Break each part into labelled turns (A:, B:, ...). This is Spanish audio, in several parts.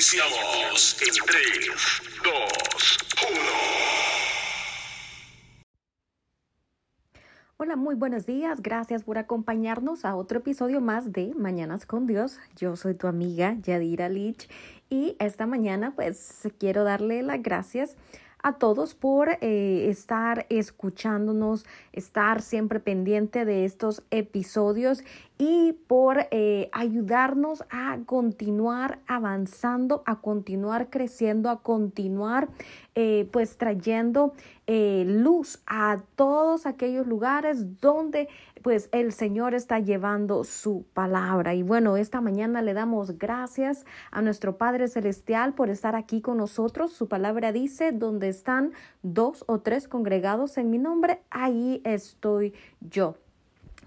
A: Iniciamos en 3, 2, 1.
B: Hola, muy buenos días. Gracias por acompañarnos a otro episodio más de Mañanas con Dios. Yo soy tu amiga Yadira Lich y esta mañana pues quiero darle las gracias a todos por eh, estar escuchándonos, estar siempre pendiente de estos episodios y por eh, ayudarnos a continuar avanzando, a continuar creciendo, a continuar eh, pues trayendo eh, luz a todos aquellos lugares donde pues el Señor está llevando su palabra. Y bueno, esta mañana le damos gracias a nuestro Padre Celestial por estar aquí con nosotros. Su palabra dice, donde están dos o tres congregados en mi nombre, ahí estoy yo.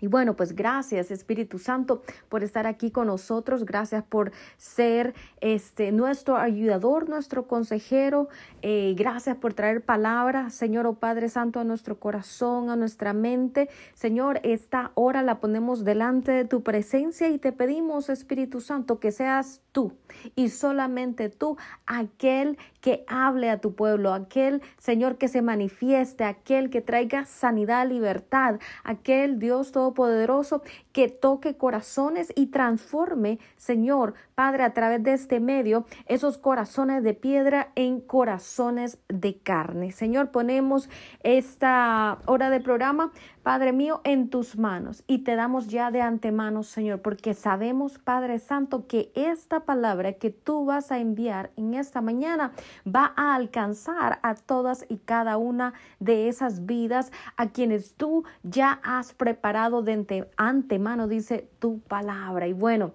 B: Y bueno, pues gracias Espíritu Santo por estar aquí con nosotros, gracias por ser este nuestro ayudador, nuestro consejero, eh, gracias por traer palabra, Señor o oh Padre Santo, a nuestro corazón, a nuestra mente. Señor, esta hora la ponemos delante de tu presencia y te pedimos, Espíritu Santo, que seas tú y solamente tú aquel que hable a tu pueblo, aquel Señor que se manifieste, aquel que traiga sanidad, libertad, aquel Dios Todopoderoso que toque corazones y transforme, Señor, Padre, a través de este medio, esos corazones de piedra en corazones de carne. Señor, ponemos esta hora de programa, Padre mío, en tus manos y te damos ya de antemano, Señor, porque sabemos, Padre Santo, que esta palabra que tú vas a enviar en esta mañana va a alcanzar a todas y cada una de esas vidas a quienes tú ya has preparado de antemano, dice tu palabra. Y bueno,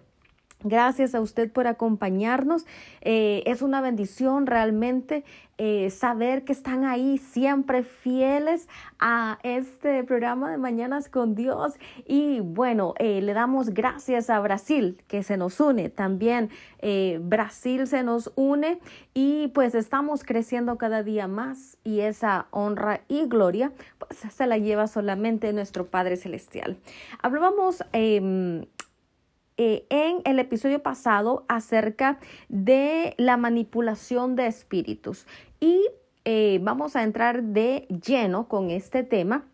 B: Gracias a usted por acompañarnos. Eh, es una bendición realmente eh, saber que están ahí siempre fieles a este programa de Mañanas con Dios. Y bueno, eh, le damos gracias a Brasil que se nos une también. Brasil se nos une y pues estamos creciendo cada día más y esa honra y gloria pues se la lleva solamente nuestro Padre Celestial. Hablábamos em, eh, en el episodio pasado acerca de la manipulación de espíritus y eh, vamos a entrar de lleno con este tema.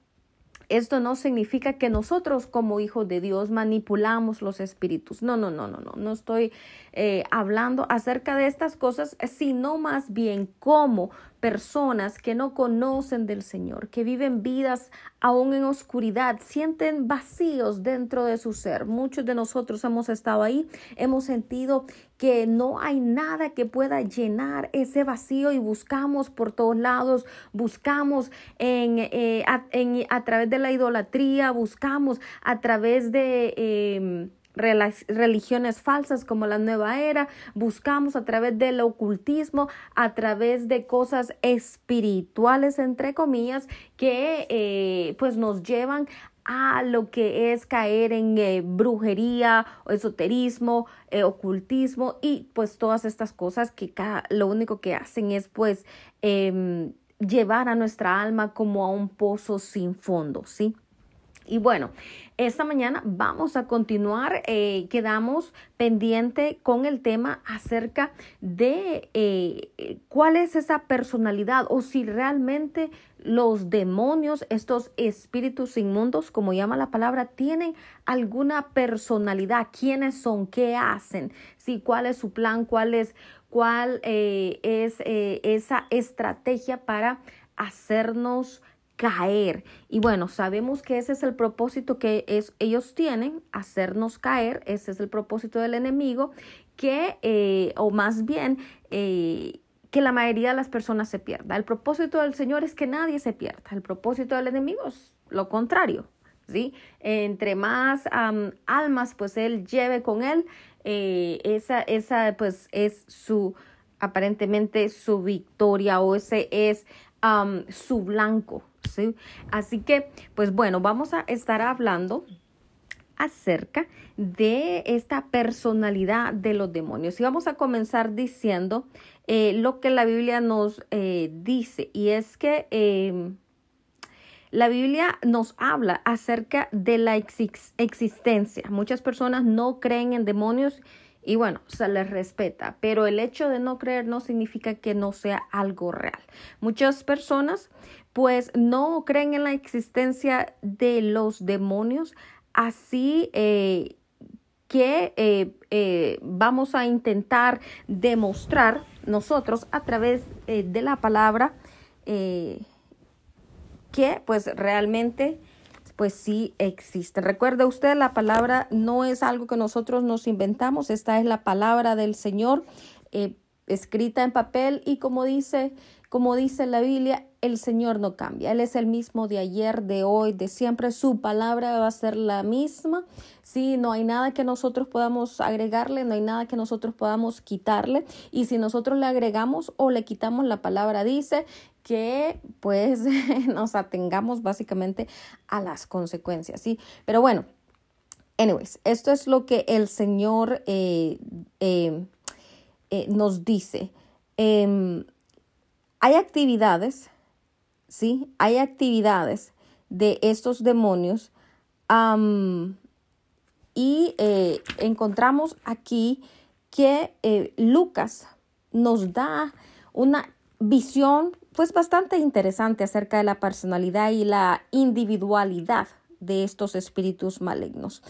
B: Esto no significa que nosotros como hijos de Dios manipulamos los espíritus. No, no, no, no, no. No estoy eh, hablando acerca de estas cosas, sino más bien cómo personas que no conocen del Señor, que viven vidas aún en oscuridad, sienten vacíos dentro de su ser. Muchos de nosotros hemos estado ahí, hemos sentido que no hay nada que pueda llenar ese vacío y buscamos por todos lados, buscamos en, eh, a, través de la idolatría, buscamos a través de... Em, religiones falsas como la nueva era, buscamos a través del ocultismo, a través de cosas espirituales, entre comillas, que eh, pues nos llevan a lo que es caer en eh, brujería, esoterismo, eh, ocultismo y pues todas estas cosas que lo único que hacen es pues em, llevar a nuestra alma como a un pozo sin fondo, ¿sí? Y bueno, esta mañana vamos a continuar, eh, quedamos pendiente con el tema acerca de eh, cuál es esa personalidad o si realmente los demonios, estos espíritus inmundos, como llama la palabra, tienen alguna personalidad, quiénes son, qué hacen, sí, cuál es su plan, cuál es, cuál eh, es esa estrategia para hacernos caer. Y bueno, sabemos que ese es el propósito que es, ellos tienen, hacernos caer, ese es el propósito del enemigo, que, eh, o más bien, eh, que la mayoría de las personas se pierda. El propósito del Señor es que nadie se pierda. El propósito del enemigo es lo contrario. ¿sí? Entre más almas pues él lleve con él, eh, esa, esa pues es su aparentemente su victoria o ese es su blanco, Así que, pues bueno, vamos a estar hablando acerca de esta personalidad de los demonios. Y vamos a comenzar diciendo eh, lo que la Biblia nos eh, dice, y es que em, la Biblia nos habla acerca de la existencia. Muchas personas no creen en demonios y bueno, se les respeta, pero el hecho de no creer no significa que no sea algo real. Muchas personas pues no creen en la existencia de los demonios, así eh, que eh, eh, vamos a intentar demostrar nosotros a través de la palabra que pues realmente pues sí existe. Recuerde usted, la palabra no es algo que nosotros nos inventamos, esta es la palabra del Señor escrita en papel y como dice, como dice la Biblia, el Señor no cambia. Él es el mismo de ayer, de hoy, de siempre. Su palabra va a ser la misma. Sí, no hay nada que nosotros podamos agregarle, no hay nada que nosotros podamos quitarle. Y si nosotros le agregamos o le quitamos la palabra, dice que pues nos atengamos básicamente a las consecuencias, ¿sí? Pero bueno, anyways, esto es lo que el Señor eh, eh, eh, nos dice. Em, hay actividades ¿sí? Hay actividades de estos demonios y eh, encontramos aquí que eh, Lucas nos da una visión pues bastante interesante acerca de la personalidad y la individualidad de estos espíritus malignos.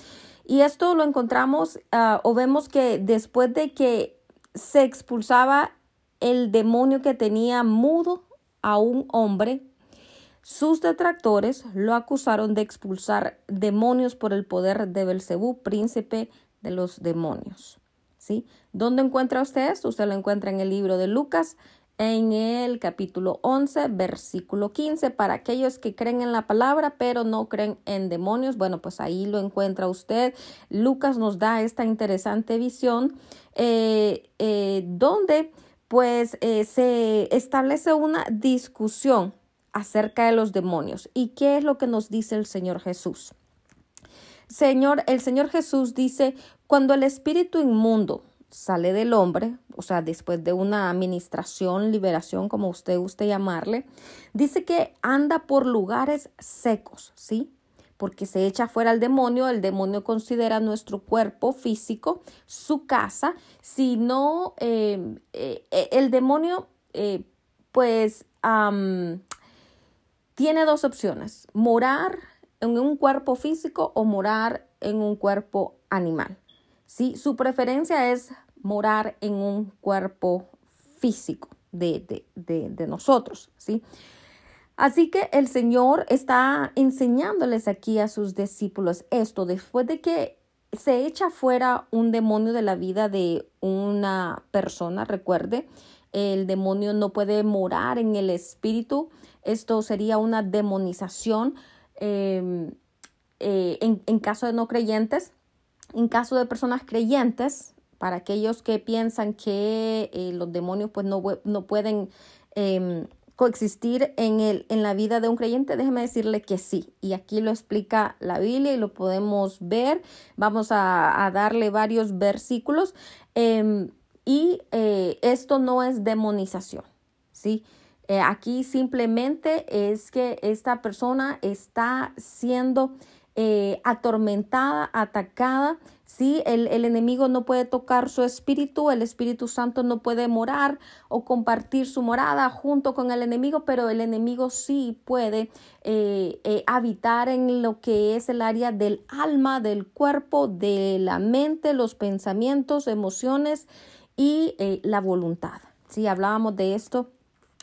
B: Y esto lo encontramos ah, o vemos que después de que se expulsaba el demonio que tenía mudo a un hombre, sus detractores lo acusaron de expulsar demonios por el poder de Belcebú, príncipe de los demonios. ¿Sí? ¿Dónde encuentra usted esto? Usted lo encuentra en el libro de Lucas, en el capítulo 11, versículo 15. Para aquellos que creen en la palabra, pero no creen en demonios, bueno, pues ahí lo encuentra usted. Lucas nos da esta interesante visión eh, eh, donde pues eh, se establece una discusión acerca de los demonios. ¿Y qué es lo que nos dice el Señor Jesús? Señor, el Señor Jesús dice, cuando el espíritu inmundo sale del hombre, o sea, después de una administración, liberación, como usted guste llamarle, dice que anda por lugares secos, ¿sí? Porque se echa fuera el demonio, el demonio considera nuestro cuerpo físico su casa, si no, eh, eh, el demonio, eh, pues, tiene dos opciones, morar en un cuerpo físico o morar en un cuerpo animal. ¿sí? Su preferencia es morar en un cuerpo físico de, de, nosotros. ¿sí? Así que el Señor está enseñándoles aquí a sus discípulos esto después de que se echa fuera un demonio de la vida de una persona, recuerde, el demonio no puede morar en el espíritu. Esto sería una demonización em, eh, en, caso de no creyentes. En caso de personas creyentes, para aquellos que piensan que eh, los demonios pues no, no pueden em, coexistir en, el, en la vida de un creyente, déjeme decirle que sí. Y aquí lo explica la Biblia y lo podemos ver. Vamos a, darle varios versículos. Em, y eh, esto no es demonización, ¿sí? Eh, aquí simplemente es que esta persona está siendo eh, atormentada, atacada. Sí, el, el, enemigo no puede tocar su espíritu, el Espíritu Santo no puede morar o compartir su morada junto con el enemigo, pero el enemigo sí puede habitar en lo que es el área del alma, del cuerpo, de la mente, los pensamientos, emociones y eh, la voluntad. Sí, hablábamos de esto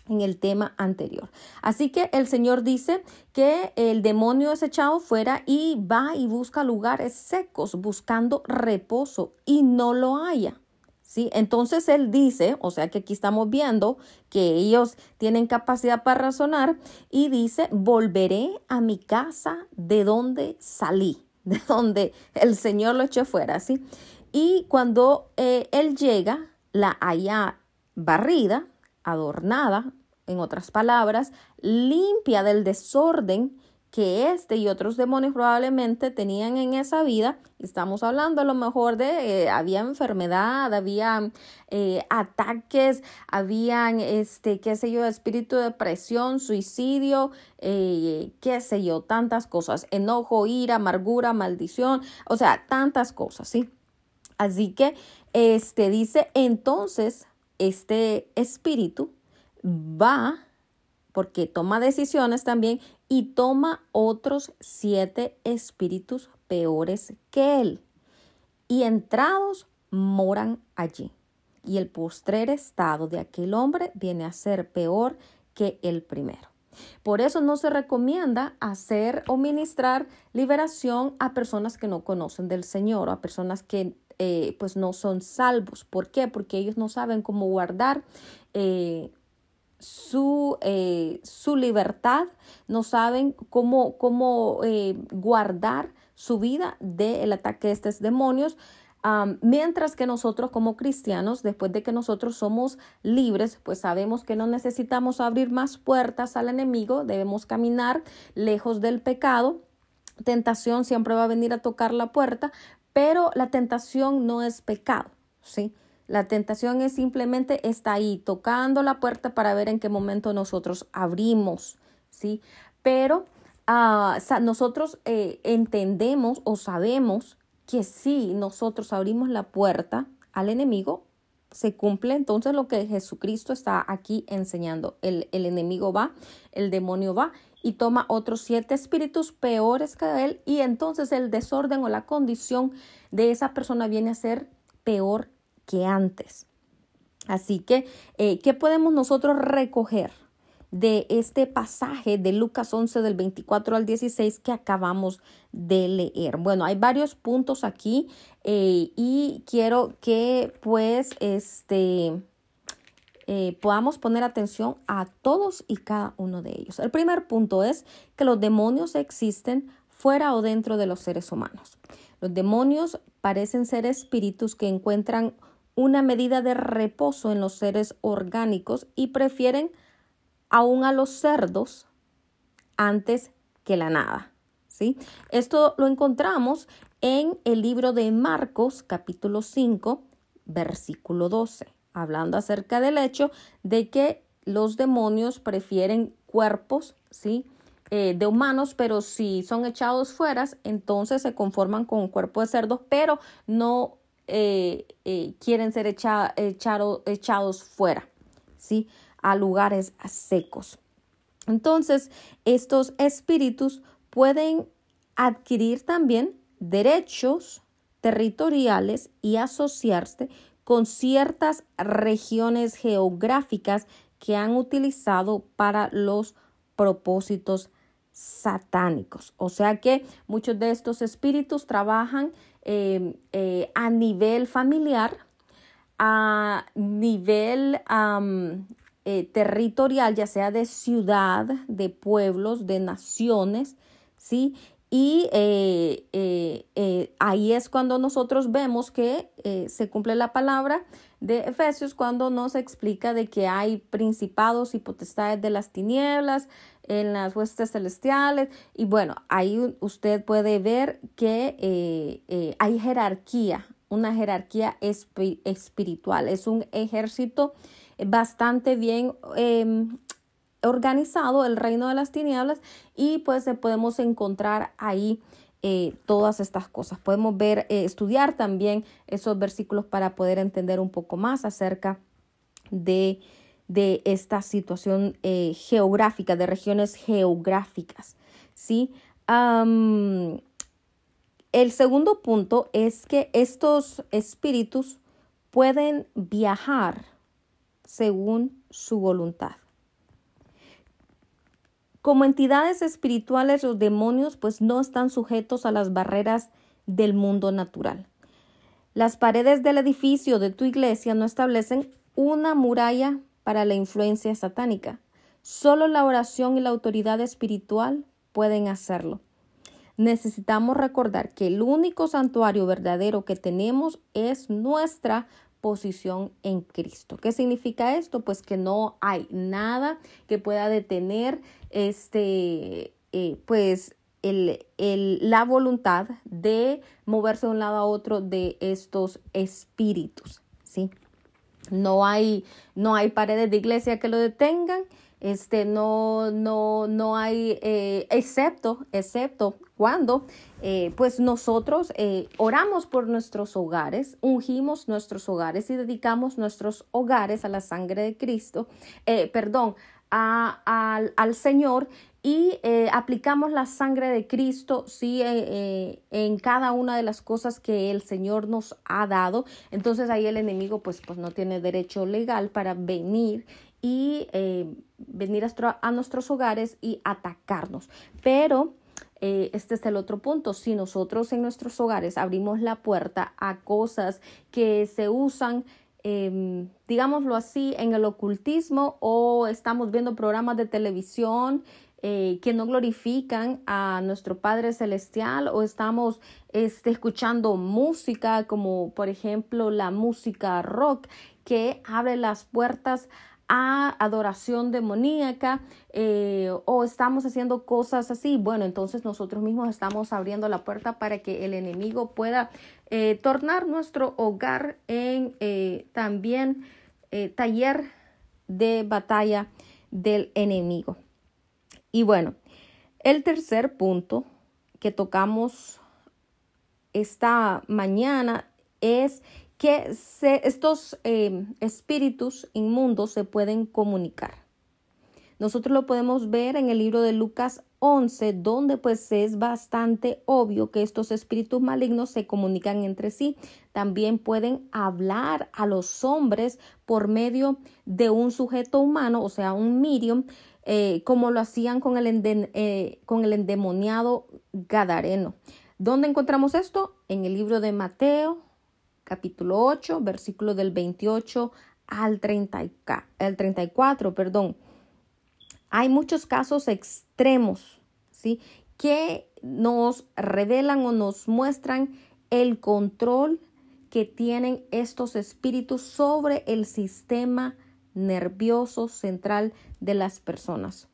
B: en el tema anterior. Así que el Señor dice que el demonio es echado fuera y va y busca lugares secos buscando reposo y no lo haya. ¿Sí? Entonces él dice, o sea que aquí estamos viendo que ellos tienen capacidad para razonar y dice, volveré a mi casa de donde salí, de donde el Señor lo echó fuera, ¿sí? Y cuando eh, él llega, la haya barrida, adornada, en otras palabras, limpia del desorden que este y otros demonios probablemente tenían en esa vida. Estamos hablando a lo mejor de, eh, había enfermedad, había eh, ataques, habían, este, qué sé yo, espíritu de depresión, suicidio, qué sé yo, tantas cosas, enojo, ira, amargura, maldición, o sea, tantas cosas, ¿sí? Así que este dice, entonces este espíritu va, porque toma decisiones también, y toma otros siete espíritus peores que él. Y entrados moran allí. Y el postrer estado de aquel hombre viene a ser peor que el primero. Por eso no se recomienda hacer o ministrar liberación a personas que no conocen del Señor o a personas que eh, pues no son salvos. ¿Por qué? Porque ellos no saben cómo guardar eh, su, eh, su, libertad, no saben cómo, cómo guardar su vida del ataque de estos demonios mientras que nosotros como cristianos, después de que nosotros somos libres, pues sabemos que no necesitamos abrir más puertas al enemigo, debemos caminar lejos del pecado. Tentación siempre va a venir a tocar la puerta, pero la tentación no es pecado, ¿sí? La tentación es simplemente está ahí tocando la puerta para ver en qué momento nosotros abrimos, ¿sí? Pero ah, nosotros eh, entendemos o sabemos que si nosotros abrimos la puerta al enemigo, se cumple entonces lo que Jesucristo está aquí enseñando. El, el, enemigo va, el demonio va y toma otros siete espíritus peores que él y entonces el desorden o la condición de esa persona viene a ser peor que antes. Así que, eh, ¿qué podemos nosotros recoger? de este pasaje de Lucas 11 del 24 al 16 que acabamos de leer. Bueno, hay varios puntos aquí eh, y quiero que pues este eh, podamos poner atención a todos y cada uno de ellos. El primer punto es que los demonios existen fuera o dentro de los seres humanos. Los demonios parecen ser espíritus que encuentran una medida de reposo en los seres orgánicos y prefieren aún a los cerdos antes que la nada. ¿sí? Esto lo encontramos en el libro de Marcos capítulo 5 versículo 12, hablando acerca del hecho de que los demonios prefieren cuerpos, ¿sí? Eh, de humanos, pero si son echados fuera, entonces se conforman con un cuerpo de cerdos, pero no eh, eh, quieren ser echados fuera, ¿sí? a lugares secos. Entonces, estos espíritus pueden adquirir también derechos territoriales y asociarse con ciertas regiones geográficas que han utilizado para los propósitos satánicos. O sea que muchos de estos espíritus trabajan eh, eh, a nivel familiar, a nivel eh, territorial, ya sea de ciudad, de pueblos, de naciones, ¿sí? Y eh, eh, ahí es cuando nosotros vemos que se cumple la palabra de Efesios cuando nos explica de que hay principados y potestades de las tinieblas en las huestes celestiales. Y bueno, ahí usted puede ver que hay jerarquía, una jerarquía espiritual. Es un ejército bastante bien em, organizado el reino de las tinieblas y pues podemos encontrar ahí eh, todas estas cosas. Podemos ver, eh, estudiar también esos versículos para poder entender un poco más acerca de, de esta situación eh, geográfica, de regiones geográficas. ¿sí? el segundo punto es que estos espíritus pueden viajar según su voluntad. Como entidades espirituales, los demonios pues no están sujetos a las barreras del mundo natural. Las paredes del edificio de tu iglesia no establecen una muralla para la influencia satánica. Solo la oración y la autoridad espiritual pueden hacerlo. Necesitamos recordar que el único santuario verdadero que tenemos es nuestra posición en Cristo. ¿Qué significa esto? Pues que no hay nada que pueda detener este, eh, pues el, la voluntad de moverse de un lado a otro de estos espíritus, ¿sí? no hay, no hay paredes de iglesia que lo detengan, este, no, no, no hay, eh, excepto, excepto cuando, eh, pues nosotros oramos por nuestros hogares, ungimos nuestros hogares y dedicamos nuestros hogares a la sangre de Cristo, perdón, al Señor y aplicamos la sangre de Cristo, sí, en cada una de las cosas que el Señor nos ha dado. Entonces ahí el enemigo pues, pues no tiene derecho legal para venir y eh, venir a, nuestros hogares y atacarnos. Pero eh, este es el otro punto. Si nosotros en nuestros hogares abrimos la puerta a cosas que se usan, em, digámoslo así, en el ocultismo o estamos viendo programas de televisión eh, que no glorifican a nuestro Padre Celestial o estamos este, escuchando música como por ejemplo la música rock que abre las puertas adoración demoníaca eh, o estamos haciendo cosas así, bueno, entonces nosotros mismos estamos abriendo la puerta para que el enemigo pueda eh, tornar nuestro hogar en eh, también taller de batalla del enemigo. Y bueno, el tercer punto que tocamos esta mañana es que estos em, espíritus inmundos se pueden comunicar. Nosotros lo podemos ver en el libro de Lucas 11, donde pues es bastante obvio que estos espíritus malignos se comunican entre sí. También pueden hablar a los hombres por medio de un sujeto humano, o sea, un medium, eh, como lo hacían con el, eh, con el endemoniado Gadareno. ¿Dónde encontramos esto? En el libro de Mateo, capítulo 8, versículo del 28 al 30, el 34, perdón. Hay muchos casos extremos, ¿sí? Que nos revelan o nos muestran el control que tienen estos espíritus sobre el sistema nervioso central de las personas.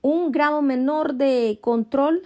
B: Un grado menor de control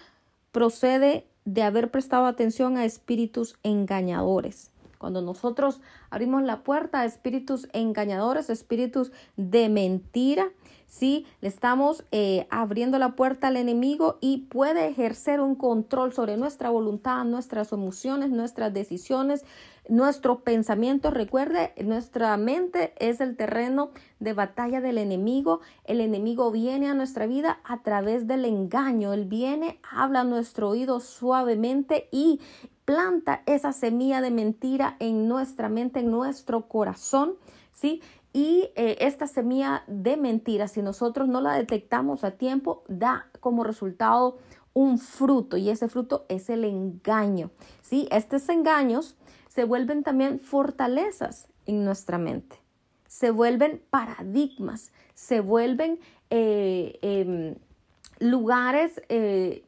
B: procede de haber prestado atención a espíritus engañadores. Cuando nosotros abrimos la puerta a espíritus engañadores, espíritus de mentira, sí, le estamos eh, abriendo la puerta al enemigo y puede ejercer un control sobre nuestra voluntad, nuestras emociones, nuestras decisiones, nuestro pensamiento. Recuerde, nuestra mente es el terreno de batalla del enemigo. El enemigo viene a nuestra vida a través del engaño. Él viene, habla a nuestro oído suavemente y planta esa semilla de mentira en nuestra mente, en nuestro corazón, ¿sí? Y eh, esta semilla de mentira, si nosotros no la detectamos a tiempo, da como resultado un fruto y ese fruto es el engaño, ¿sí? Estos engaños se vuelven también fortalezas en nuestra mente, se vuelven paradigmas, se vuelven eh, em, lugares, eh,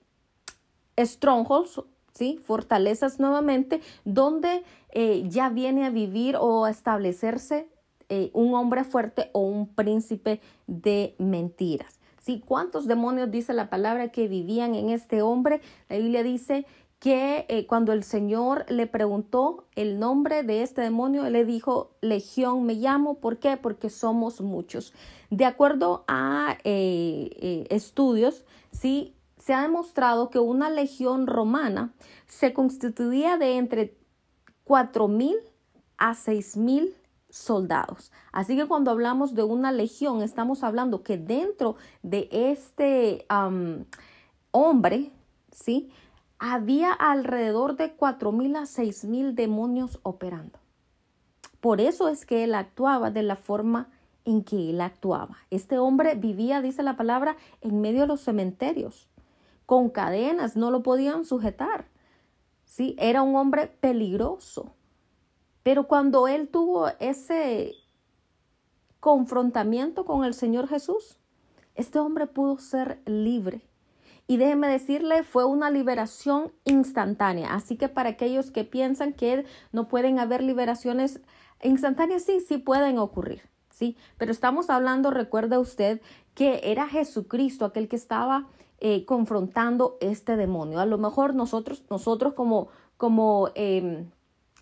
B: strongholds ¿sí? Fortalezas nuevamente, donde eh, ya viene a vivir o a establecerse eh, un hombre fuerte o un príncipe de mentiras. ¿Sí? ¿Cuántos demonios dice la palabra que vivían en este hombre? La Biblia dice que eh, cuando el Señor le preguntó el nombre de este demonio, le dijo, Legión me llamo. ¿Por qué? Porque somos muchos. De acuerdo a estudios, sí, se ha demostrado que una legión romana se constituía de entre 4.000 a 6.000 soldados. Así que cuando hablamos de una legión, estamos hablando que dentro de este hombre, ¿sí? Había alrededor de 4.000 a 6.000 demonios operando. Por eso es que él actuaba de la forma en que él actuaba. Este hombre vivía, dice la palabra, en medio de los cementerios con cadenas, no lo podían sujetar. Sí, era un hombre peligroso. Pero cuando él tuvo ese confrontamiento con el Señor Jesús, este hombre pudo ser libre. Y déjeme decirle, fue una liberación instantánea. Así que para aquellos que piensan que no pueden haber liberaciones instantáneas, sí, sí pueden ocurrir. Sí, pero estamos hablando, recuerda usted, que era Jesucristo aquel que estaba eh, confrontando este demonio. A lo mejor nosotros, nosotros como, como em,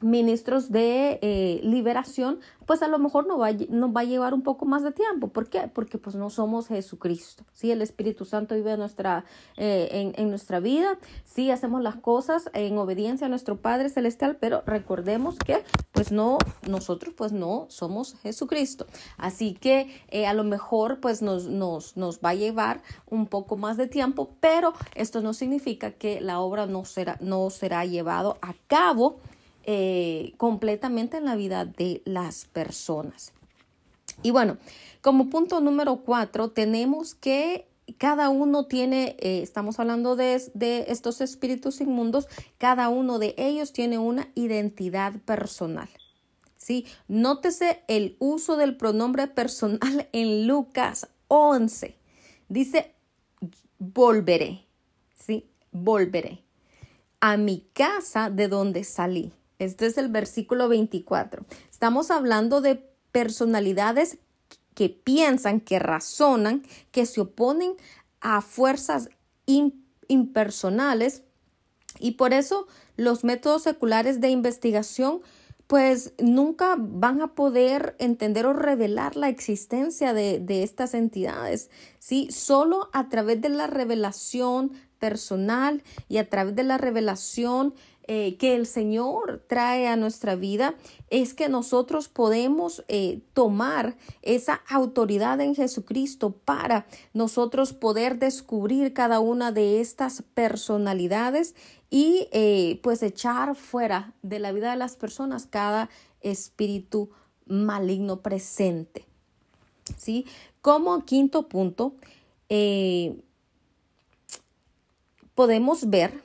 B: ministros de eh, liberación, pues a lo mejor nos va, va a llevar un poco más de tiempo. ¿Por qué? Porque pues no somos Jesucristo. Sí, el Espíritu Santo vive en nuestra, eh, en, en, nuestra vida. Sí, hacemos las cosas en obediencia a nuestro Padre Celestial, pero recordemos que pues no, nosotros pues no somos Jesucristo. Así que eh, a lo mejor pues nos, nos, nos va a llevar un poco más de tiempo, pero esto no significa que la obra no será, no será llevado a cabo eh, completamente en la vida de las personas. Y bueno, como punto número cuatro, tenemos que cada uno tiene, eh, estamos hablando de, de, estos espíritus inmundos, cada uno de ellos tiene una identidad personal. ¿sí? Nótese el uso del pronombre personal en Lucas 11. Dice, volveré, ¿sí? Volveré a mi casa de donde salí. Este es el versículo 24. Estamos hablando de personalidades que piensan, que razonan, que se oponen a fuerzas impersonales y por eso los métodos seculares de investigación pues nunca van a poder entender o revelar la existencia de, estas entidades, ¿sí? Solo a través de la revelación personal y a través de la revelación eh, que el Señor trae a nuestra vida es que nosotros podemos eh, tomar esa autoridad en Jesucristo para nosotros poder descubrir cada una de estas personalidades y eh, pues echar fuera de la vida de las personas cada espíritu maligno presente. ¿Sí? Como quinto punto, podemos ver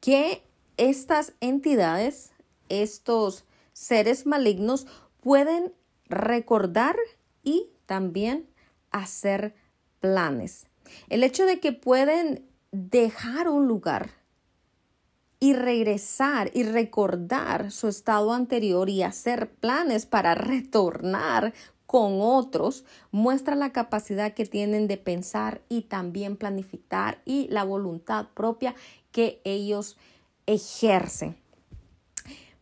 B: que estas entidades, estos seres malignos, pueden recordar y también hacer planes. El hecho de que pueden dejar un lugar y regresar y recordar su estado anterior y hacer planes para retornar con otros muestra la capacidad que tienen de pensar y también planificar y la voluntad propia que ellos ejercen.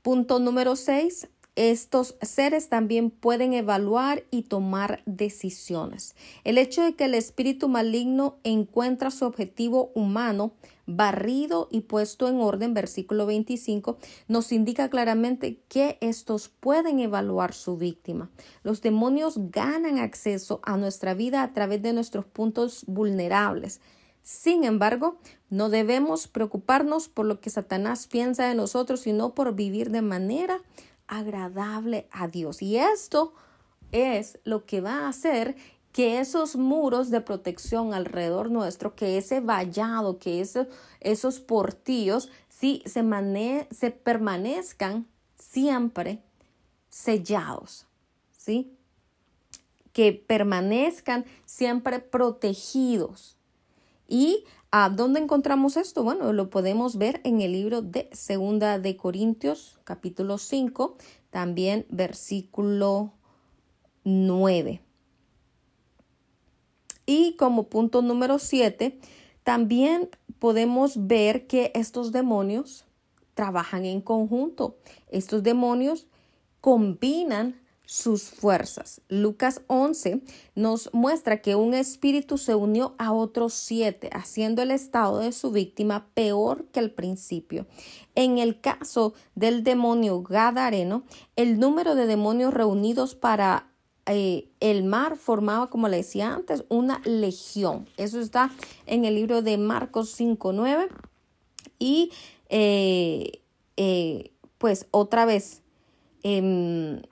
B: Punto número 6. Estos seres también pueden evaluar y tomar decisiones. El hecho de que el espíritu maligno encuentra su objetivo humano barrido y puesto en orden, versículo 25, nos indica claramente que estos pueden evaluar su víctima. Los demonios ganan acceso a nuestra vida a través de nuestros puntos vulnerables sin embargo, no debemos preocuparnos por lo que Satanás piensa de nosotros, sino por vivir de manera agradable a Dios. Y esto es lo que va a hacer que esos muros de protección alrededor nuestro, que ese vallado, que esos portillos, sí, se, se permanezcan siempre sellados, ¿sí? Que permanezcan siempre protegidos. ¿Y a dónde encontramos esto? Bueno, lo podemos ver en el libro de Segunda de Corintios, capítulo 5, también versículo 9. Y como punto número 7, también podemos ver que estos demonios trabajan en conjunto. Estos demonios combinan sus fuerzas. Lucas 11 nos muestra que un espíritu se unió a otros siete, haciendo el estado de su víctima peor que al principio. En el caso del demonio Gadareno, el número de demonios reunidos para eh, el mar formaba, como le decía antes, una legión. Eso está en el libro de Marcos 5.9. Y eh, eh, pues otra vez, em,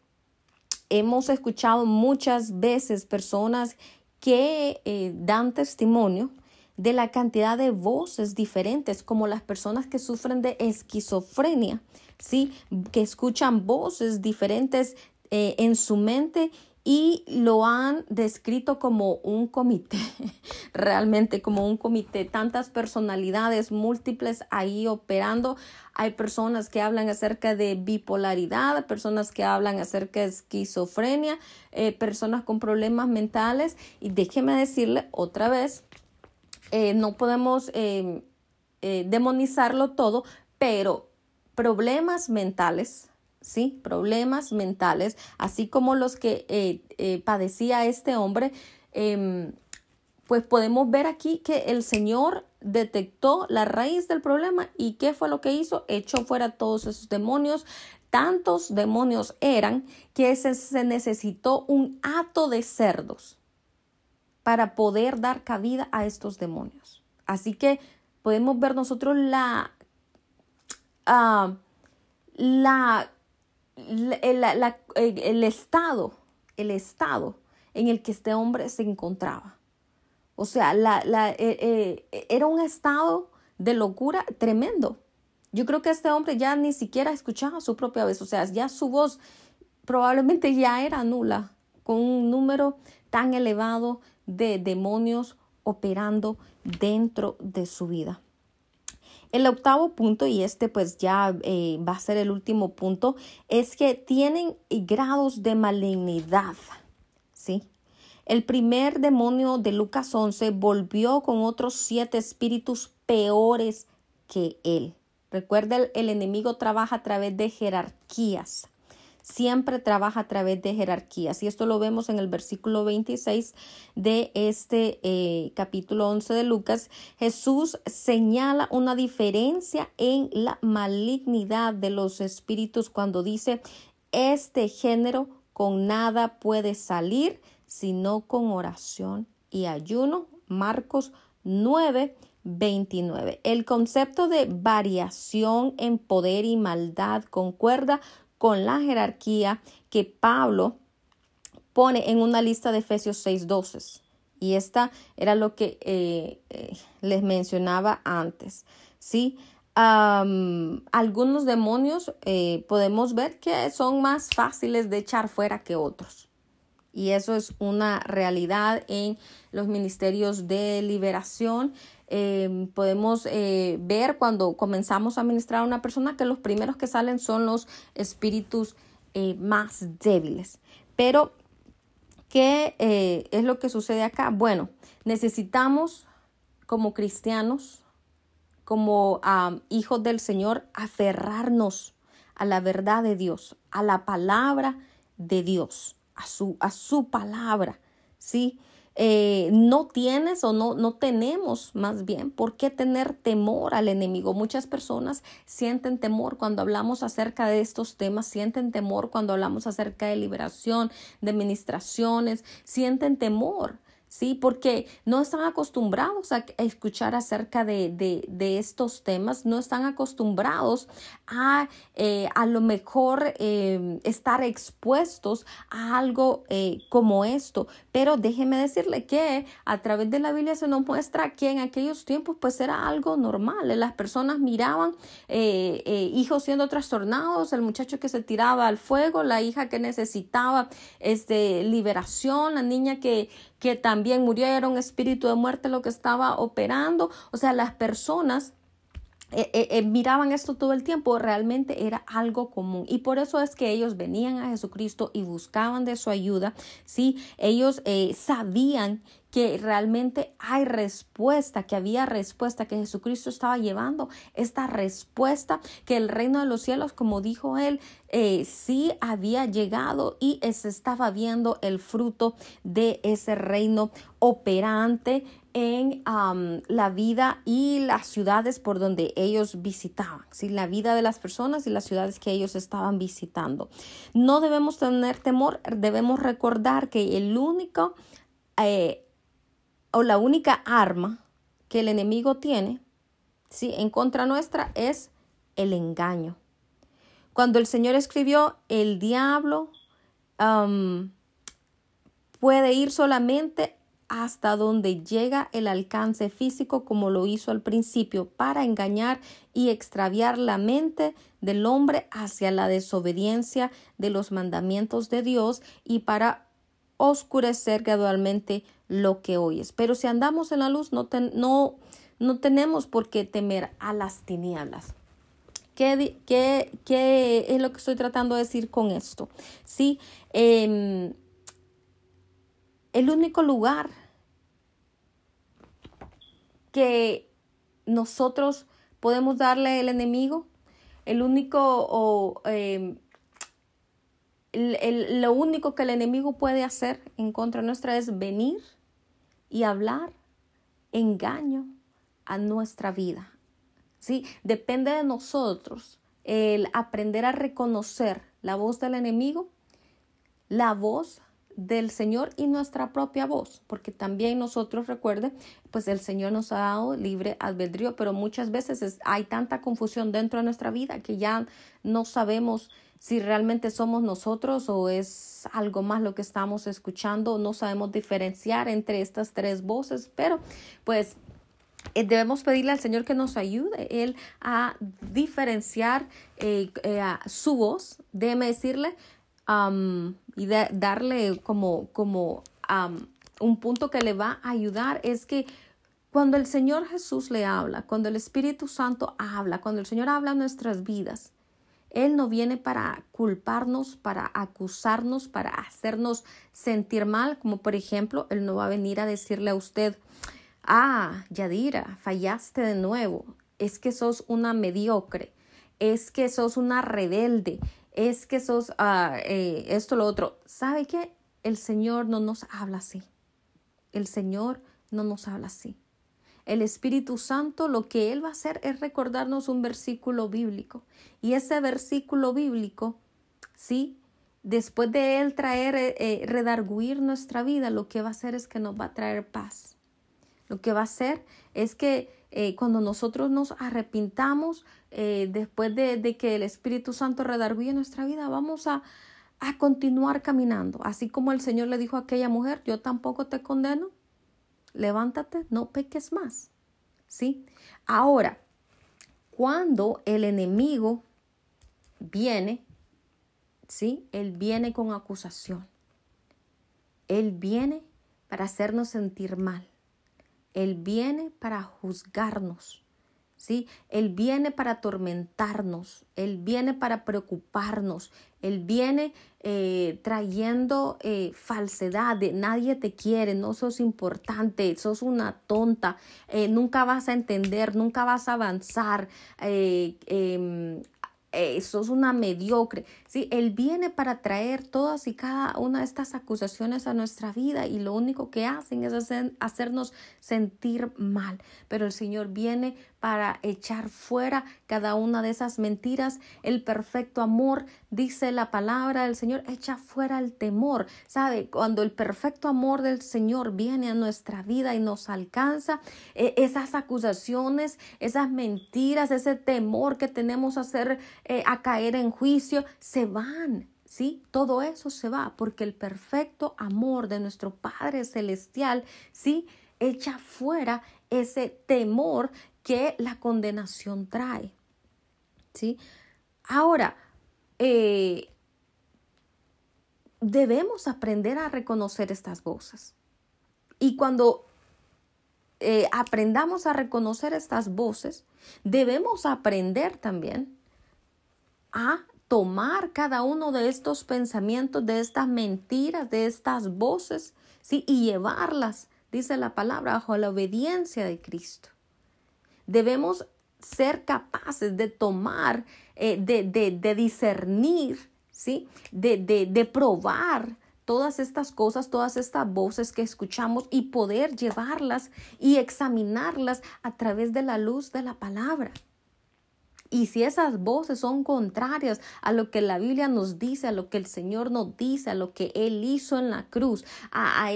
B: hemos escuchado muchas veces personas que eh, dan testimonio de la cantidad de voces diferentes, como las personas que sufren de esquizofrenia, ¿sí? que escuchan voces diferentes eh, en su mente y lo han descrito como un comité, realmente como un comité, tantas personalidades múltiples ahí operando. Hay personas que hablan acerca de bipolaridad, personas que hablan acerca de esquizofrenia, eh, personas con problemas mentales. Y déjeme decirle otra vez, eh, no podemos eh, demonizarlo todo, pero problemas mentales ¿sí? Problemas mentales, así como los que padecía este hombre. Em, pues podemos ver aquí que el Señor detectó la raíz del problema y qué fue lo que hizo, echó fuera todos esos demonios. Tantos demonios eran que se, necesitó un hato de cerdos para poder dar cabida a estos demonios. Así que podemos ver nosotros la, uh, la, la, el estado, el estado en el que este hombre se encontraba. O sea, la, la, eh, eh, era un estado de locura tremendo. Yo creo que este hombre ya ni siquiera escuchaba su propia voz, o sea, ya su voz probablemente ya era nula, con un número tan elevado de demonios operando dentro de su vida. El octavo punto, y este pues ya eh, va a ser el último punto, es que tienen grados de malignidad. ¿sí? El primer demonio de Lucas 11 volvió con otros siete espíritus peores que él. Recuerda, el enemigo trabaja a través de jerarquías siempre trabaja a través de jerarquías. Y esto lo vemos en el versículo 26 de este eh, capítulo 11 de Lucas. Jesús señala una diferencia en la malignidad de los espíritus cuando dice, este género con nada puede salir sino con oración y ayuno. Marcos 9. 29. El concepto de variación en poder y maldad concuerda con la jerarquía que Pablo pone en una lista de Efesios 6.12. Y esta era lo que eh, eh, les mencionaba antes. ¿sí? algunos demonios eh, podemos ver que son más fáciles de echar fuera que otros. Y eso es una realidad en los ministerios de liberación. Em, podemos eh, ver cuando comenzamos a ministrar a una persona que los primeros que salen son los espíritus eh, más débiles. Pero, ¿qué eh, es lo que sucede acá? Bueno, necesitamos como cristianos, como hijos del Señor, aferrarnos a la verdad de Dios, a la palabra de Dios, a su, a su palabra, ¿sí? Eh, no tienes o no, no tenemos más bien por qué tener temor al enemigo. Muchas personas sienten temor cuando hablamos acerca de estos temas, sienten temor cuando hablamos acerca de liberación, de administraciones, sienten temor. ¿Sí? Porque no están acostumbrados a escuchar acerca de, estos temas, no están acostumbrados a eh, a lo mejor em, estar expuestos a algo eh, como esto. Pero déjeme decirle que a través de la Biblia se nos muestra que en aquellos tiempos pues era algo normal. Las personas miraban eh, hijos siendo trastornados, el muchacho que se tiraba al fuego, la hija que necesitaba este, liberación, la niña que que también murió, era un espíritu de muerte lo que estaba operando. O sea, las personas eh, eh, eh, miraban esto todo el tiempo, realmente era algo común. Y por eso es que ellos venían a Jesucristo y buscaban de su ayuda. Sí, ellos sabían que realmente hay respuesta, que había respuesta, que Jesucristo estaba llevando esta respuesta, que el reino de los cielos, como dijo él, sí había llegado y se estaba viendo el fruto de ese reino operante en la vida y las ciudades por donde ellos visitaban, ¿sí? la vida de las personas y las ciudades que ellos estaban visitando. No debemos tener temor, debemos recordar que el único eh, o la única arma que el enemigo tiene ¿sí? en contra nuestra es el engaño. Cuando el Señor escribió, el diablo puede ir solamente hasta donde llega el alcance físico como lo hizo al principio para engañar y extraviar la mente del hombre hacia la desobediencia de los mandamientos de Dios y para oscurecer gradualmente lo que oyes. Pero si andamos en la luz no, no, no tenemos por qué temer a las tinieblas. ¿Qué, qué, qué es lo que estoy tratando de decir con esto? Sí, em, el único lugar que nosotros podemos darle al enemigo, el único o, em, lo único que el enemigo puede hacer en contra nuestra es venir y hablar engaño a nuestra vida. ¿Sí? Depende de nosotros el aprender a reconocer la voz del enemigo, la voz del Señor y nuestra propia voz, porque también nosotros recuerde, pues el Señor nos ha dado libre albedrío, pero muchas veces hay tanta confusión dentro de nuestra vida que ya no sabemos si realmente somos nosotros o es algo más lo que estamos escuchando, no sabemos diferenciar entre estas tres voces, pero pues eh, debemos pedirle al Señor que nos ayude Él a diferenciar eh, eh, su voz, déjeme decirle, y darle como, como un punto que le va a ayudar es que cuando el Señor Jesús le habla, cuando el Espíritu Santo habla, cuando el Señor habla en nuestras vidas, Él no viene para culparnos, para acusarnos, para hacernos sentir mal, como por ejemplo, Él no va a venir a decirle a usted, ah, Yadira, fallaste de nuevo, es que sos una mediocre, es que sos una rebelde, es que sos uh, esto, lo otro. ¿Sabe qué? El Señor no nos habla así. El Señor no nos habla así. El Espíritu Santo lo que Él va a hacer es recordarnos un versículo bíblico. Y ese versículo bíblico, ¿sí? Después de Él traer, eh, eh, redarguir nuestra vida, lo que va a hacer es que nos va a traer paz. Lo que va a hacer es que eh, cuando nosotros nos arrepintamos, eh, después de, que el Espíritu Santo redarguye nuestra vida, vamos a, a continuar caminando. Así como el Señor le dijo a aquella mujer, yo tampoco te condeno, levántate, no peques más. ¿Sí? Ahora, cuando el enemigo viene, ¿sí? Él viene con acusación. Él viene para hacernos sentir mal. Él viene para juzgarnos. ¿Sí? Él viene para atormentarnos, Él viene para preocuparnos, Él viene eh, trayendo eh, falsedad de nadie te quiere, no sos importante, sos una tonta, eh, nunca vas a entender, nunca vas a avanzar, em, sos una mediocre. ¿Sí? Él viene para traer todas y cada una de estas acusaciones a nuestra vida y lo único que hacen es hacernos sentir mal. Pero el Señor viene para echar fuera cada una de esas mentiras. El perfecto amor, dice la palabra del Señor, echa fuera el temor. ¿Sabe? Cuando el perfecto amor del Señor viene a nuestra vida y nos alcanza, e, esas acusaciones, esas mentiras, ese temor que tenemos a hacer, eh, a caer en juicio, se van. ¿Sí? Todo eso se va porque el perfecto amor de nuestro Padre Celestial, ¿sí? Echa fuera ese temor que la condenación trae. ¿Sí? Ahora, eh, debemos aprender a reconocer estas voces. Y cuando eh, aprendamos a reconocer estas voces, debemos aprender también a tomar cada uno de estos pensamientos, de estas mentiras, de estas voces, ¿sí? y llevarlas, dice la palabra, bajo la obediencia de Cristo. Debemos ser capaces de tomar, eh, de, de, de, discernir, ¿sí? De, de, de probar todas estas cosas, todas estas voces que escuchamos y poder llevarlas y examinarlas a través de la luz de la palabra. Y si esas voces son contrarias a lo que la Biblia nos dice, a lo que el Señor nos dice, a lo que Él hizo en la cruz, a,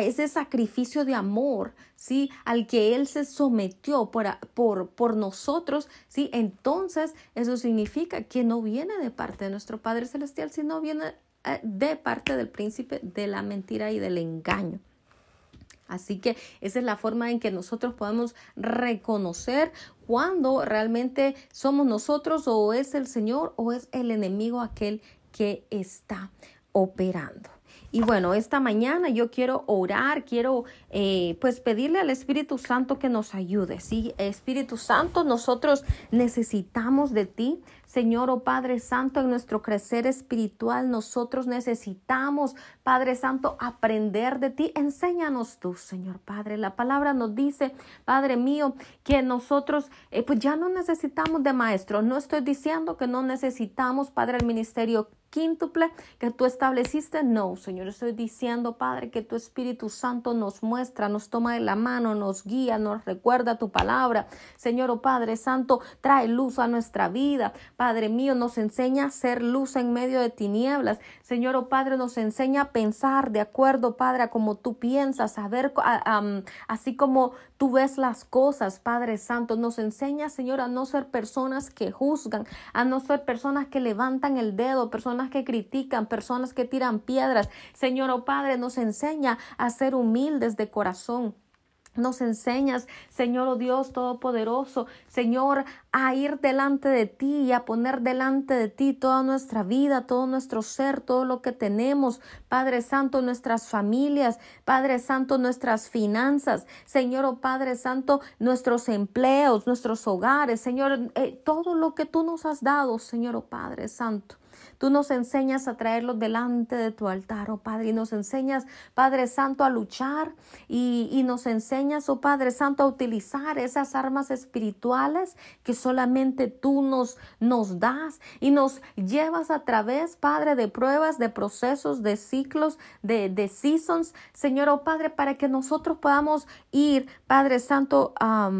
B: ese sacrificio de amor, ¿sí? Al que Él se sometió por, por, por nosotros, ¿sí? Entonces eso significa que no viene de parte de nuestro Padre Celestial, sino viene eh, de parte del príncipe de la mentira y del engaño. Así que esa es la forma en que nosotros podemos reconocer cuando realmente somos nosotros o es el Señor o es el enemigo aquel que está operando. Y bueno, esta mañana yo quiero orar, quiero eh, pues pedirle al Espíritu Santo que nos ayude. Sí, Espíritu Santo, nosotros necesitamos de ti. Señor, oh Padre Santo, en nuestro crecer espiritual nosotros necesitamos, Padre Santo, aprender de ti. Enséñanos tú, Señor Padre. La palabra nos dice, Padre mío, que nosotros eh, pues ya no necesitamos de maestros. No estoy diciendo que no necesitamos, Padre, el ministerio quíntuple que tú estableciste. No, Señor, estoy diciendo, Padre, que tu Espíritu Santo nos muestra, nos toma de la mano, nos guía, nos recuerda tu palabra. Señor, oh Padre Santo, trae luz a nuestra vida. Padre mío, nos enseña a ser luz en medio de tinieblas. Señor, oh Padre, nos enseña a pensar de acuerdo, Padre, a como tú piensas, a ver así como tú ves las cosas, Padre Santo. Nos enseña, Señor, a no ser personas que juzgan, a no ser personas que levantan el dedo, personas que critican, personas que tiran piedras. Señor, oh Padre, nos enseña a ser humildes de corazón. Nos enseñas, Señor oh Dios Todopoderoso, Señor, a ir delante de ti y a poner delante de ti toda nuestra vida, todo nuestro ser, todo lo que tenemos, Padre Santo, nuestras familias, Padre Santo, nuestras finanzas, Señor, oh Padre Santo, nuestros empleos, nuestros hogares, Señor, eh, todo lo que tú nos has dado, Señor, oh Padre Santo. Tú nos enseñas a traerlos delante de tu altar, oh Padre, y nos enseñas, Padre Santo, a luchar y, y nos enseñas, oh Padre Santo, a utilizar esas armas espirituales que solamente tú nos, nos das y nos llevas a través, Padre, de pruebas, de procesos, de ciclos, de, de seasons, Señor, oh Padre, para que nosotros podamos ir, Padre Santo, a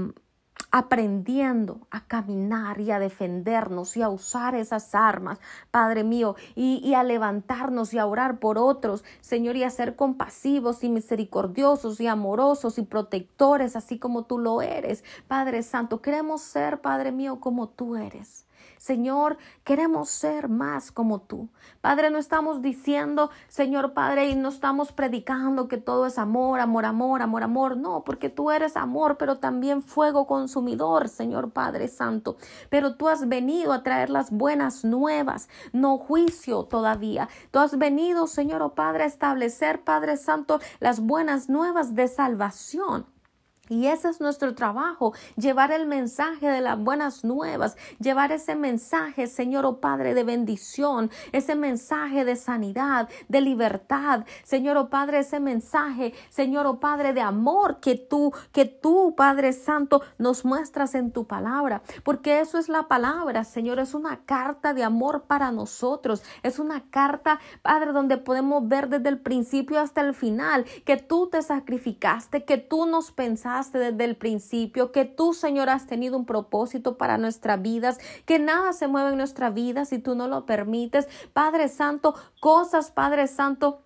B: aprendiendo a caminar y a defendernos y a usar esas armas, Padre mío, y, a levantarnos y a orar por otros, Señor, y a ser compasivos y misericordiosos y amorosos y protectores, así como tú lo eres, Padre Santo. Queremos ser, Padre mío, como tú eres. Señor, queremos ser más como tú. Padre, no estamos diciendo, Señor Padre, y no estamos predicando que todo es amor, amor, amor, amor, amor. No, porque tú eres amor, pero también fuego consumidor, Señor Padre Santo. Pero tú has venido a traer las buenas nuevas, no juicio todavía. Tú has venido, Señor oh Padre, a establecer, Padre Santo, las buenas nuevas de salvación. Y ese es nuestro trabajo, llevar el mensaje de las buenas nuevas, llevar ese mensaje, Señor oh Padre, de bendición, ese mensaje de sanidad, de libertad, Señor oh Padre, ese mensaje, Señor oh Padre, de amor que tú, que tú, Padre Santo, nos muestras en tu palabra, porque eso es la palabra, Señor, es una carta de amor para nosotros, es una carta, Padre, donde podemos ver desde el principio hasta el final que tú te sacrificaste, que tú nos pensaste, desde el principio, que tú, Señor, has tenido un propósito para nuestras vidas, que nada se mueve en nuestra vida si tú no lo permites. Padre Santo, cosas, Padre Santo,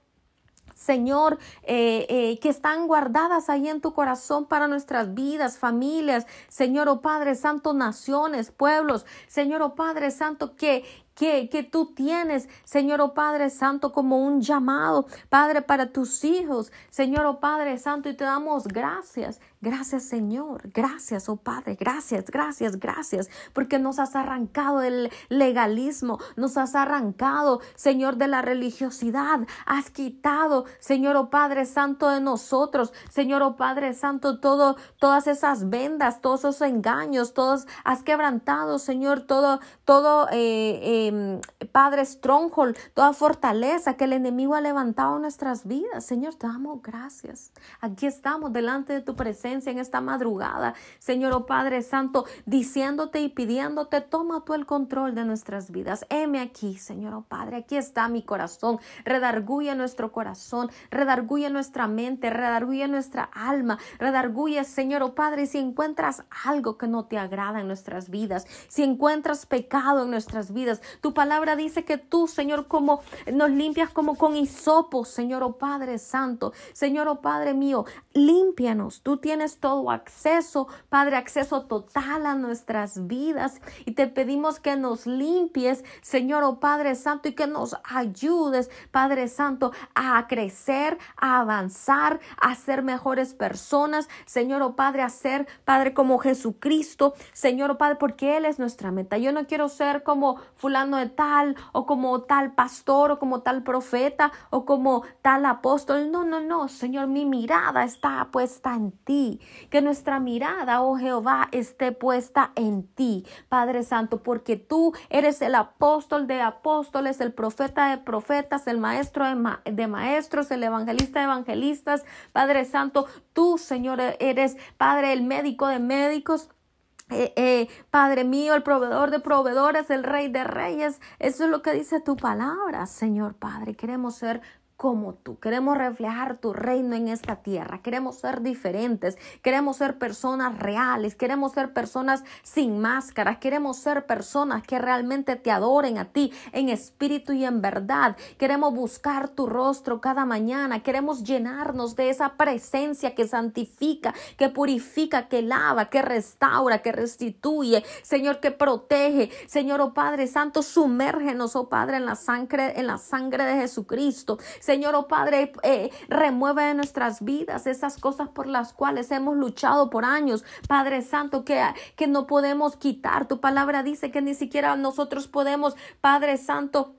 B: Señor, eh, eh, que están guardadas ahí en tu corazón para nuestras vidas, familias, Señor, oh Padre Santo, naciones, pueblos, Señor, oh Padre Santo, que, que, que, tú tienes, Señor, oh Padre Santo, como un llamado, Padre, para tus hijos, Señor, Padre Santo, y te damos gracias. Gracias Señor, gracias, oh Padre, gracias, gracias, gracias, porque nos has arrancado del legalismo, nos has arrancado, Señor, de la religiosidad, has quitado, Señor, oh Padre Santo, de nosotros, Señor, oh Padre Santo, todo, todas esas vendas, todos esos engaños, todos, has quebrantado, Señor, todo, todo, eh, em, Padre Stronghold, toda fortaleza que el enemigo ha levantado en nuestras vidas, Señor, te damos gracias. Aquí estamos delante de tu presencia en esta madrugada, Señor oh Padre Santo, diciéndote y pidiéndote, toma tú el control de nuestras vidas. Heme aquí, Señor oh Padre, aquí está mi corazón, redarguye nuestro corazón, redarguye nuestra mente, redarguye nuestra alma, redarguye, Señor oh Padre, si encuentras algo que no te agrada en nuestras vidas, si encuentras pecado en nuestras vidas, tu palabra dice que tú, Señor, como nos limpias como con hisopo, Señor oh Padre Santo, Señor oh Padre mío, límpianos, tú tienes tienes todo acceso, Padre, acceso total a nuestras vidas. Y te pedimos que nos limpies, Señor, oh Padre Santo, y que nos ayudes, Padre Santo, a crecer, a avanzar, a ser mejores personas, Señor, oh Padre, a ser, Padre, como Jesucristo, Señor, oh Padre, porque Él es nuestra meta. Yo no quiero ser como fulano de tal, o como tal pastor, o como tal profeta, o como tal apóstol. No, no, no, Señor, mi mirada está puesta en ti. Que nuestra mirada, oh Jehová, esté puesta en ti, Padre Santo, porque tú eres el apóstol de apóstoles, el profeta de profetas, el maestro de, maestros, el evangelista de evangelistas, Padre Santo, tú, Señor, eres, Padre, el médico de médicos. Eh, eh, Padre mío, el proveedor de proveedores, el rey de reyes. Eso es lo que dice tu palabra, Señor Padre. Queremos ser como tú. Queremos reflejar tu reino en esta tierra. Queremos ser diferentes. Queremos ser personas reales. Queremos ser personas sin máscaras. Queremos ser personas que realmente te adoren a ti en espíritu y en verdad. Queremos buscar tu rostro cada mañana. Queremos llenarnos de esa presencia que santifica, que purifica, que lava, que restaura, que restituye. Señor, que protege. Señor, oh Padre Santo, sumérgenos, oh Padre, en la sangre, en la sangre de Jesucristo. Señor, oh Padre, eh, remueve de nuestras vidas esas cosas por las cuales hemos luchado por años. Padre Santo, que, que no podemos quitar. Tu palabra dice que ni siquiera nosotros podemos, Padre Santo,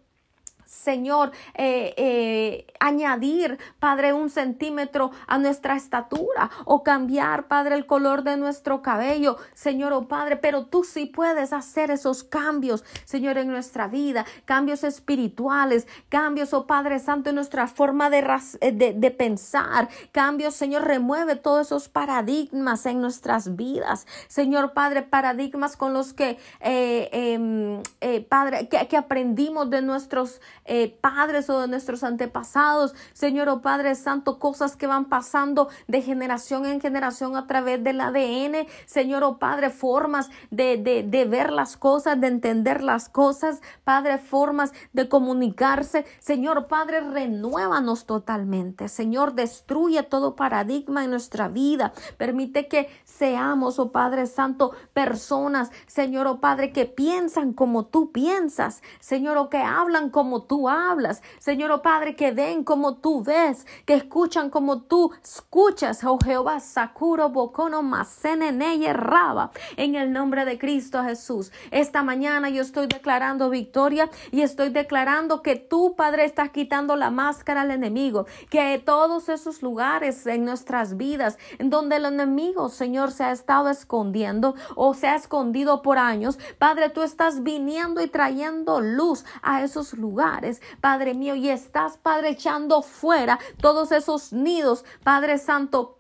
B: Señor, eh, eh, añadir, Padre, un centímetro a nuestra estatura o cambiar, Padre, el color de nuestro cabello, Señor, oh Padre, pero tú sí puedes hacer esos cambios, Señor, en nuestra vida, cambios espirituales, cambios, oh Padre Santo, en nuestra forma de, eh, de, pensar, cambios, Señor, remueve todos esos paradigmas en nuestras vidas, Señor, Padre, paradigmas con los que, em, Padre, que aprendimos de nuestros eh, padres o de nuestros antepasados, Señor, oh Padre Santo, cosas que van pasando de generación en generación a través del ADN, Señor, oh Padre, formas de, de, de ver las cosas, de entender las cosas, Padre, formas de comunicarse, Señor, Padre, renuévanos totalmente, Señor, destruye todo paradigma en nuestra vida, permite que seamos, oh Padre Santo, personas, Señor, oh Padre, que piensan como tú piensas, Señor, o que hablan como tú hablas. Señor, oh Padre, que ven como tú ves, que escuchan como tú escuchas. Oh Jehová, Sakuro Bocono Masenene Raba. En el nombre de Cristo Jesús. Esta mañana yo estoy declarando victoria y estoy declarando que tú, Padre, estás quitando la máscara al enemigo. Que todos esos lugares en nuestras vidas en donde el enemigo, Señor, se ha estado escondiendo o se ha escondido por años, Padre, tú estás viniendo y trayendo luz a esos lugares Padre mío, y estás, Padre, echando fuera todos esos nidos, Padre Santo,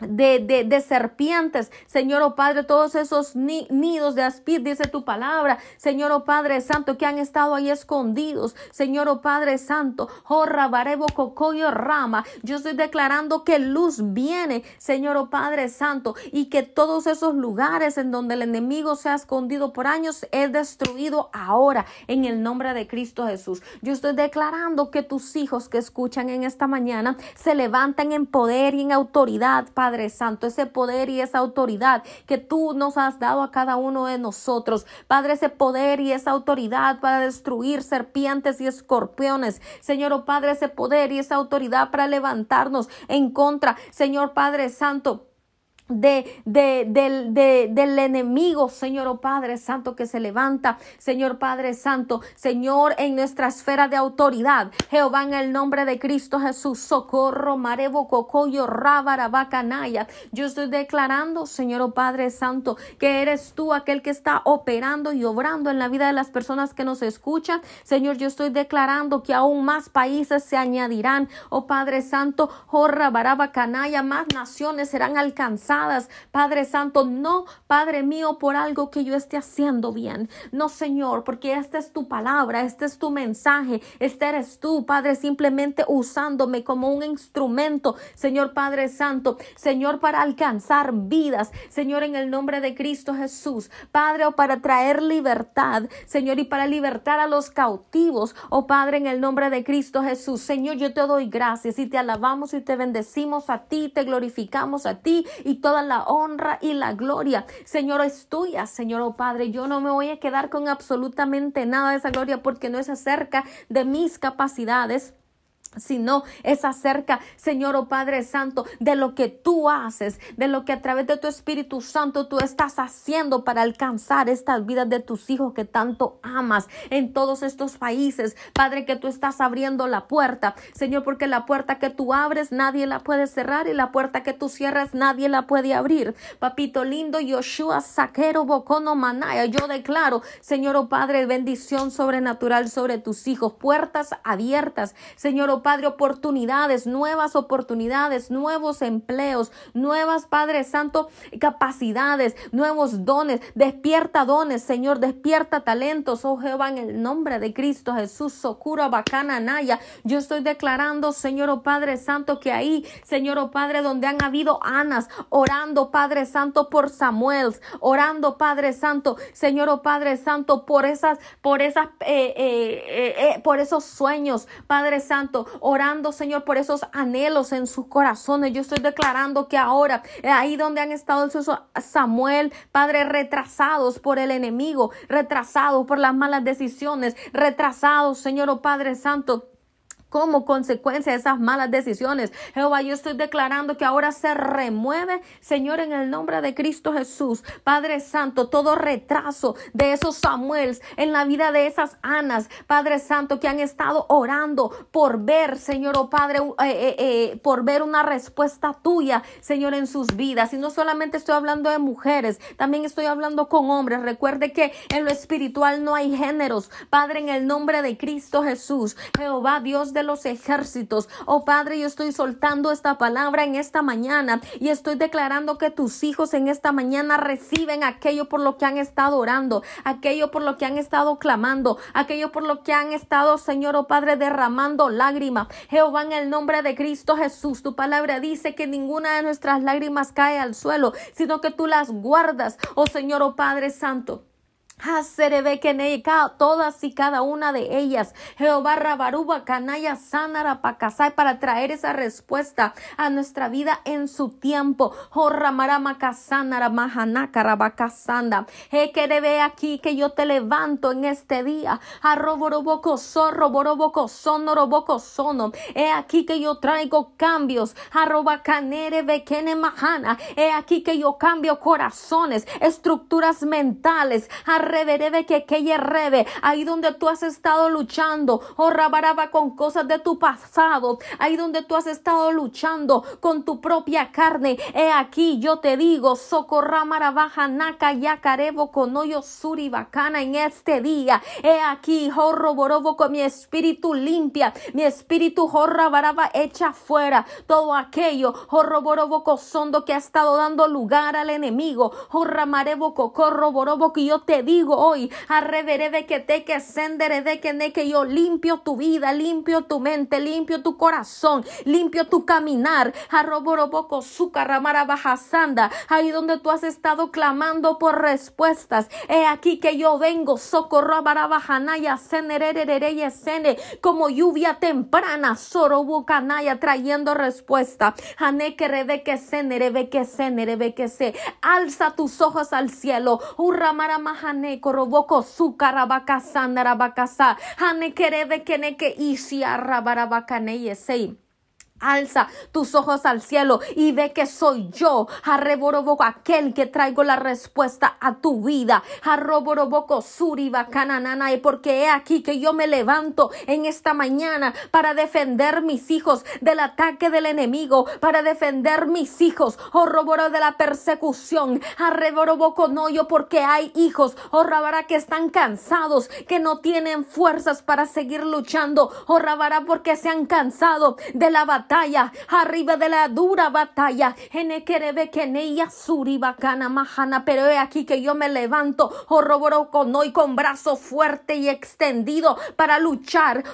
B: de, de, serpientes, Señor, oh Padre, todos esos nidos de aspid, dice tu palabra, Señor, oh Padre Santo, que han estado ahí escondidos, Señor, oh Padre Santo, oh Rabarebo, Cocoyo, Rama, yo estoy declarando que luz viene, Señor, oh Padre Santo, y que todos esos lugares en donde el enemigo se ha escondido por años es destruido ahora, en el nombre de Cristo Jesús. Yo estoy declarando que tus hijos que escuchan en esta mañana se levantan en poder y en autoridad, Padre Padre Santo, ese poder y esa autoridad que tú nos has dado a cada uno de nosotros. Padre, ese poder y esa autoridad para destruir serpientes y escorpiones. Señor, oh Padre, ese poder y esa autoridad para levantarnos en contra. Señor Padre Santo de, de, del, de, del enemigo, Señor oh Padre Santo, que se levanta, Señor Padre Santo, Señor, en nuestra esfera de autoridad. Jehová, en el nombre de Cristo Jesús, socorro, marebo, cocoyo, rabarabacanaya. Yo estoy declarando, Señor oh Padre Santo, que eres tú aquel que está operando y obrando en la vida de las personas que nos escuchan. Señor, yo estoy declarando que aún más países se añadirán, oh Padre Santo, oh rabarabacanaya, más naciones serán alcanzadas Padre Santo, no, Padre mío, por algo que yo esté haciendo bien. No, Señor, porque esta es tu palabra, este es tu mensaje, este eres tú, Padre, simplemente usándome como un instrumento, Señor Padre Santo, Señor, para alcanzar vidas, Señor, en el nombre de Cristo Jesús, Padre, o para traer libertad, Señor, y para libertar a los cautivos, oh Padre, en el nombre de Cristo Jesús, Señor, yo te doy gracias y te alabamos y te bendecimos a ti, te glorificamos a ti y toda la honra y la gloria, Señor, es tuya, Señor, oh Padre. Yo no me voy a quedar con absolutamente nada de esa gloria porque no es acerca de mis capacidades sino es acerca, Señor o oh Padre Santo, de lo que tú haces, de lo que a través de tu Espíritu Santo tú estás haciendo para alcanzar estas vidas de tus hijos que tanto amas en todos estos países. Padre, que tú estás abriendo la puerta, Señor, porque la puerta que tú abres nadie la puede cerrar y la puerta que tú cierras nadie la puede abrir. Papito lindo, Yoshua Saquero Bocono Manaya, yo declaro, Señor o oh Padre, bendición sobrenatural sobre tus hijos, puertas abiertas, Señor o oh Padre, oportunidades, nuevas oportunidades, nuevos empleos, nuevas, Padre Santo, capacidades, nuevos dones. Despierta dones, Señor, despierta talentos, oh Jehová, en el nombre de Cristo Jesús, Socura, Bacana, Naya. Yo estoy declarando, Señor, oh Padre Santo, que ahí, Señor, oh Padre, donde han habido Anas, orando, Padre Santo, por Samuel, orando, Padre Santo, Señor, oh Padre Santo, por esas, por esas, eh, eh, eh, por esos sueños, Padre Santo, orando, Señor, por esos anhelos en sus corazones. Yo estoy declarando que ahora, eh, ahí donde han estado esos Samuel, Padre, retrasados por el enemigo, retrasados por las malas decisiones, retrasados, Señor, oh Padre Santo como consecuencia de esas malas decisiones. Jehová, yo estoy declarando que ahora se remueve, Señor, en el nombre de Cristo Jesús. Padre Santo, todo retraso de esos Samuels en la vida de esas Anas, Padre Santo, que han estado orando por ver, Señor, oh Padre, eh, eh, eh, por ver una respuesta tuya, Señor, en sus vidas. Y no solamente estoy hablando de mujeres, también estoy hablando con hombres. Recuerde que en lo espiritual no hay géneros. Padre, en el nombre de Cristo Jesús, Jehová, Dios de los ejércitos. Oh Padre, yo estoy soltando esta palabra en esta mañana y estoy declarando que tus hijos en esta mañana reciben aquello por lo que han estado orando, aquello por lo que han estado clamando, aquello por lo que han estado, Señor, oh Padre, derramando lágrimas. Jehová, en el nombre de Cristo Jesús, tu palabra dice que ninguna de nuestras lágrimas cae al suelo, sino que tú las guardas, oh Señor, oh Padre Santo todas y cada una de ellas. Jehová Rabaruba, Canaya, Sanara, Pacasai, para traer esa respuesta a nuestra vida en su tiempo. Jorramarama, Casanara, Mahanaka, Rabacasanda. He que ve aquí que yo te levanto en este día. Arroboroboco, zorro, boroboco, sonoroboco, sono. He aquí que yo traigo cambios. Arroba canere, bequene, mahana. He aquí que yo cambio corazones, estructuras mentales reverebe que que rebe, ahí donde tú has estado luchando, oh rabaraba con cosas de tu pasado, ahí donde tú has estado luchando con tu propia carne, he aquí yo te digo, socorramara baja naka yacarebo con hoyo suri bacana en este día, he aquí, jorro borobo con mi espíritu limpia, mi espíritu jorra baraba echa fuera todo aquello, jorro borobo cosondo que ha estado dando lugar al enemigo, jorra marebo cocorro que yo te digo, digo hoy, de que te que sendere de que ne que yo limpio tu vida, limpio tu mente, limpio tu corazón, limpio tu caminar. Arroboroboco sucaramara ahí donde tú has estado clamando por respuestas. He aquí que yo vengo, socorro barabajanaya, senererereye sene, como lluvia temprana, sorobucanaya, trayendo respuesta. Hane que rebe que senere, que senere, que se. Alza tus ojos al cielo. Urramara mahane ne koroboko sukarabaka sandarabakasa hane kerebe keneke isi arabarabakane yesei Alza tus ojos al cielo y ve que soy yo, Arreboroboco, aquel que traigo la respuesta a tu vida. Arroboroboco, Suriba, Cananana, porque he aquí que yo me levanto en esta mañana para defender mis hijos del ataque del enemigo, para defender mis hijos, oh de la persecución. Arreboroboco, no yo, porque hay hijos, oh rabará que están cansados, que no tienen fuerzas para seguir luchando, oh rabará porque se han cansado de la batalla arriba de la dura batalla. Pero he aquí que yo me levanto, hoy con brazo fuerte y extendido para luchar,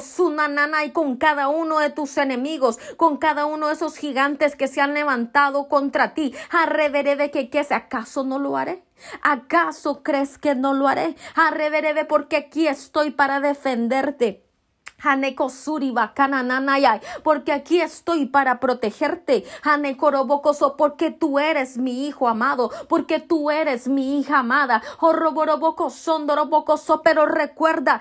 B: sunanana y con cada uno de tus enemigos, con cada uno de esos gigantes que se han levantado contra ti. de que, que acaso no lo haré. ¿Acaso crees que no lo haré? Arreveré porque aquí estoy para defenderte. Porque aquí estoy para protegerte, Hanekorobokoso, porque tú eres mi hijo amado, porque tú eres mi hija amada, Horroborobokoso, pero recuerda,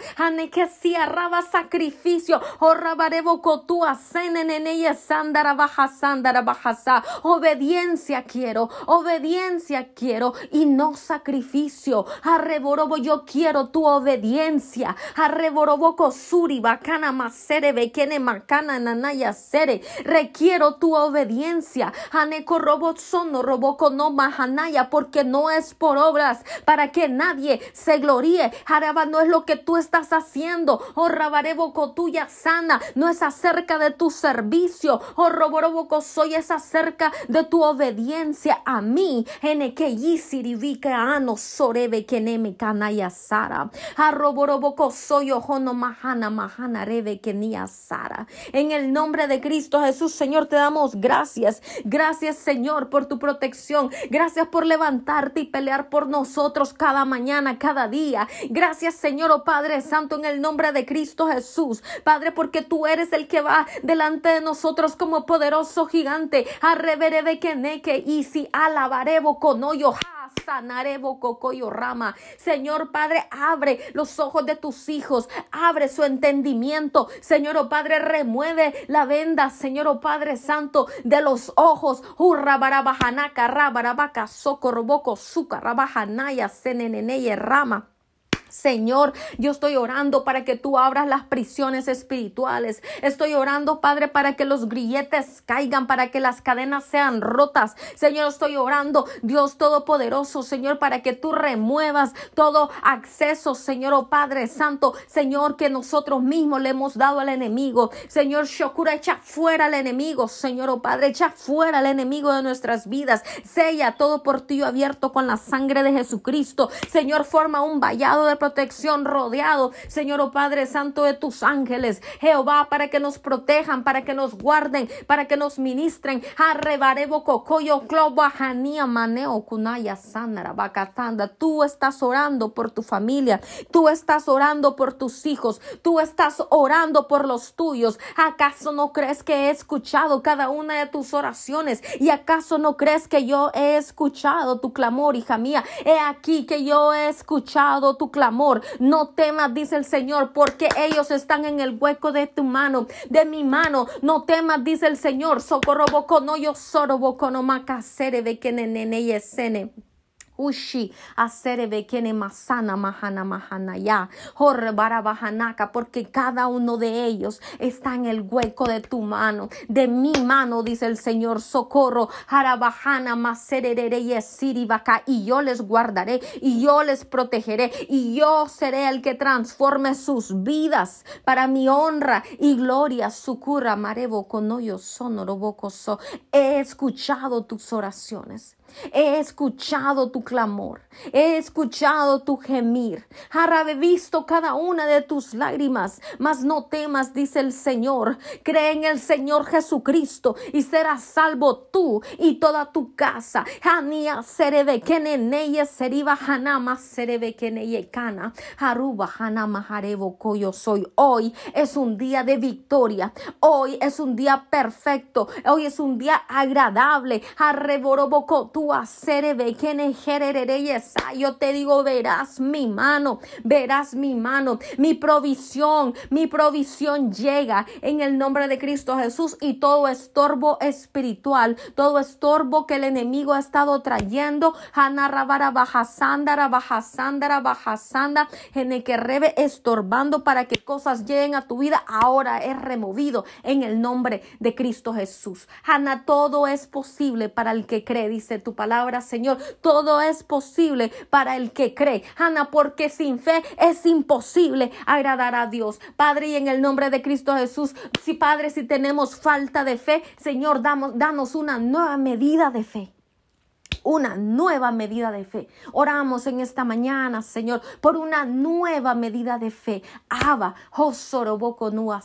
B: que si arraba sacrificio, Horrabareboko tú aseneneneye sandara baja sandara bajasa, obediencia quiero, obediencia quiero y no sacrificio, Arreborobo yo quiero tu obediencia, Arreboroboko suri makana masere bekene makana nanaya sere. Requiero tu obediencia. Haneko robot sono roboko no mahanaya porque no es por obras para que nadie se gloríe. Haraba no es lo que tú estás haciendo. Oh rabareboco tuya sana. No es acerca de tu servicio. Oh roboroboco soy es acerca de tu obediencia a mí. En que yisirivika ano sorebe keneme kanaya sara. Arroboroboco soy ojono mahana mahana Sara. En el nombre de Cristo Jesús, Señor, te damos gracias. Gracias, Señor, por tu protección. Gracias por levantarte y pelear por nosotros cada mañana, cada día. Gracias, Señor, oh Padre Santo, en el nombre de Cristo Jesús. Padre, porque tú eres el que va delante de nosotros como poderoso gigante. Arreverebe que y si alabarebo con hoyo sanarebo cocoyo rama. Señor Padre, abre los ojos de tus hijos, abre su entendimiento. Señor oh Padre, remueve la venda, Señor oh Padre Santo, de los ojos. Hurra barabajanaka, rabarabaca, socorroboco, suca, rabajanaya, seneneneye rama. Señor, yo estoy orando para que tú abras las prisiones espirituales. Estoy orando, Padre, para que los grilletes caigan, para que las cadenas sean rotas. Señor, estoy orando, Dios Todopoderoso, Señor, para que tú remuevas todo acceso, Señor, oh Padre Santo, Señor, que nosotros mismos le hemos dado al enemigo. Señor, Shokura, echa fuera al enemigo, Señor, oh Padre, echa fuera al enemigo de nuestras vidas. Sella todo portillo abierto con la sangre de Jesucristo. Señor, forma un vallado de protección rodeado, Señor oh Padre Santo, de tus ángeles, Jehová, para que nos protejan, para que nos guarden, para que nos ministren. Arrebarebo cocoyo, maneo, kunaya, sanara, bacatanda. Tú estás orando por tu familia, tú estás orando por tus hijos, tú estás orando por los tuyos. ¿Acaso no crees que he escuchado cada una de tus oraciones? ¿Y acaso no crees que yo he escuchado tu clamor, hija mía? He aquí que yo he escuchado tu clamor amor. No temas, dice el Señor, porque ellos están en el hueco de tu mano, de mi mano. No temas, dice el Señor. Socorro boco no yo soro boco no macasere de que nene. Ushi aserebe kene masana mahana mahana ya. Bajanaka porque cada uno de ellos está en el hueco de tu mano de mi mano dice el Señor socorro. Harabahana maserere yesiribaka y yo les guardaré y yo les protegeré y yo seré el que transforme sus vidas para mi honra y gloria. Sucura marebo conoyo sonorobocoso he escuchado tus oraciones He escuchado tu clamor, he escuchado tu gemir, he visto cada una de tus lágrimas, mas no temas, dice el Señor, cree en el Señor Jesucristo y serás salvo tú y toda tu casa. Hania serebe keneneye seriba hanama serebe keneye kana, haruba hanama harebo soy. Hoy es un día de victoria, hoy es un día perfecto, hoy es un día agradable. Arreboroboco tu yo te digo, verás mi mano, verás mi mano, mi provisión, mi provisión llega en el nombre de Cristo Jesús y todo estorbo espiritual, todo estorbo que el enemigo ha estado trayendo, Hanarabara Bajasandara, Bajasandara, Bajasanda, rebe estorbando para que cosas lleguen a tu vida, ahora es removido en el nombre de Cristo Jesús. Hanna, todo es posible para el que cree, dice tu palabra, Señor. Todo es posible para el que cree. Ana, porque sin fe es imposible agradar a Dios. Padre, y en el nombre de Cristo Jesús, si Padre, si tenemos falta de fe, Señor, damos, danos una nueva medida de fe una nueva medida de fe. Oramos en esta mañana, Señor, por una nueva medida de fe. Abba, Josoroboko Nua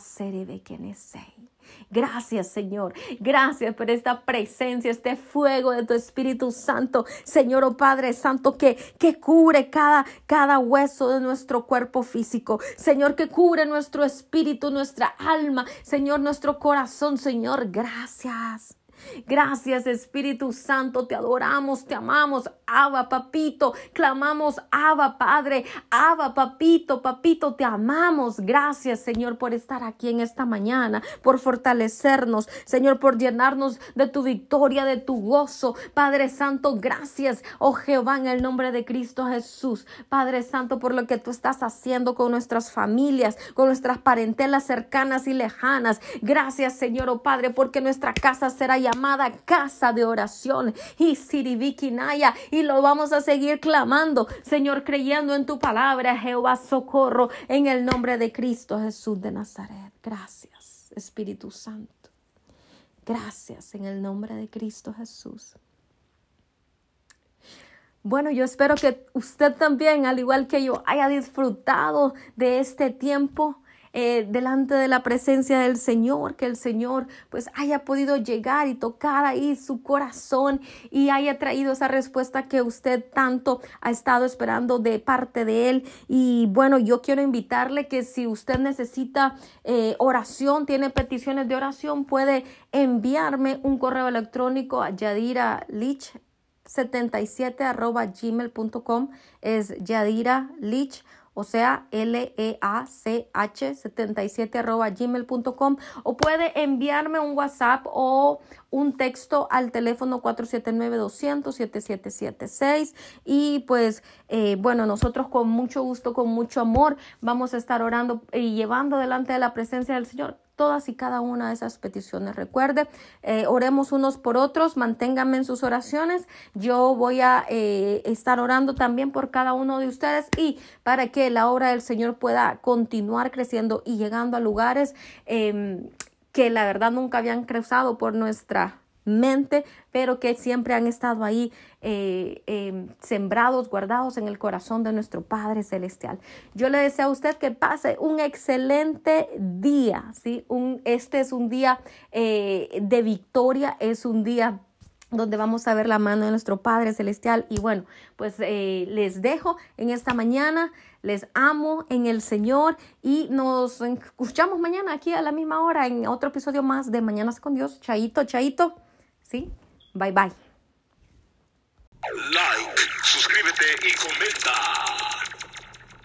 B: Kenesei. Gracias, Señor. Gracias por esta presencia, este fuego de tu Espíritu Santo. Señor, oh Padre Santo, que, que cubre cada, cada hueso de nuestro cuerpo físico. Señor, que cubre nuestro espíritu, nuestra alma. Señor, nuestro corazón. Señor, gracias. Gracias Espíritu Santo, te adoramos, te amamos. Abba, papito, clamamos, Abba, Padre, Abba, papito, papito, te amamos. Gracias Señor por estar aquí en esta mañana, por fortalecernos, Señor, por llenarnos de tu victoria, de tu gozo. Padre Santo, gracias, oh Jehová, en el nombre de Cristo Jesús. Padre Santo, por lo que tú estás haciendo con nuestras familias, con nuestras parentelas cercanas y lejanas. Gracias Señor, oh Padre, porque nuestra casa será ya llamada casa de oración y Siribikinaya y lo vamos a seguir clamando, Señor, creyendo en tu palabra, Jehová, socorro, en el nombre de Cristo Jesús de Nazaret. Gracias, Espíritu Santo. Gracias en el nombre de Cristo Jesús. Bueno, yo espero que usted también, al igual que yo, haya disfrutado de este tiempo eh, delante de la presencia del Señor, que el Señor pues haya podido llegar y tocar ahí su corazón y haya traído esa respuesta que usted tanto ha estado esperando de parte de Él. Y bueno, yo quiero invitarle que si usted necesita eh, oración, tiene peticiones de oración, puede enviarme un correo electrónico a Yadira Lich 77 arroba gmail.com es Yadira Lich o sea, L-E-A-C-H 77 arroba gmail.com o puede enviarme un WhatsApp o un texto al teléfono 479-200-7776 y pues eh, bueno, nosotros con mucho gusto, con mucho amor vamos a estar orando y llevando delante de la presencia del Señor todas y cada una de esas peticiones. Recuerde, eh, oremos unos por otros, manténganme en sus oraciones. Yo voy a eh, estar orando también por cada uno de ustedes y para que la obra del Señor pueda continuar creciendo y llegando a lugares em, que la verdad nunca habían cruzado por nuestra mente, pero que siempre han estado ahí eh, em, sembrados, guardados en el corazón de nuestro Padre Celestial. Yo le deseo a usted que pase un excelente día, ¿sí? Un, este es un día eh, de victoria, es un día donde vamos a ver la mano de nuestro Padre Celestial. Y bueno, pues eh, les dejo en esta mañana, les amo en el Señor y nos escuchamos mañana aquí a la misma hora en otro episodio más de Mañanas con Dios. Chaito, chaito. ¿Sí? Bye bye.
A: Like, suscríbete y comenta.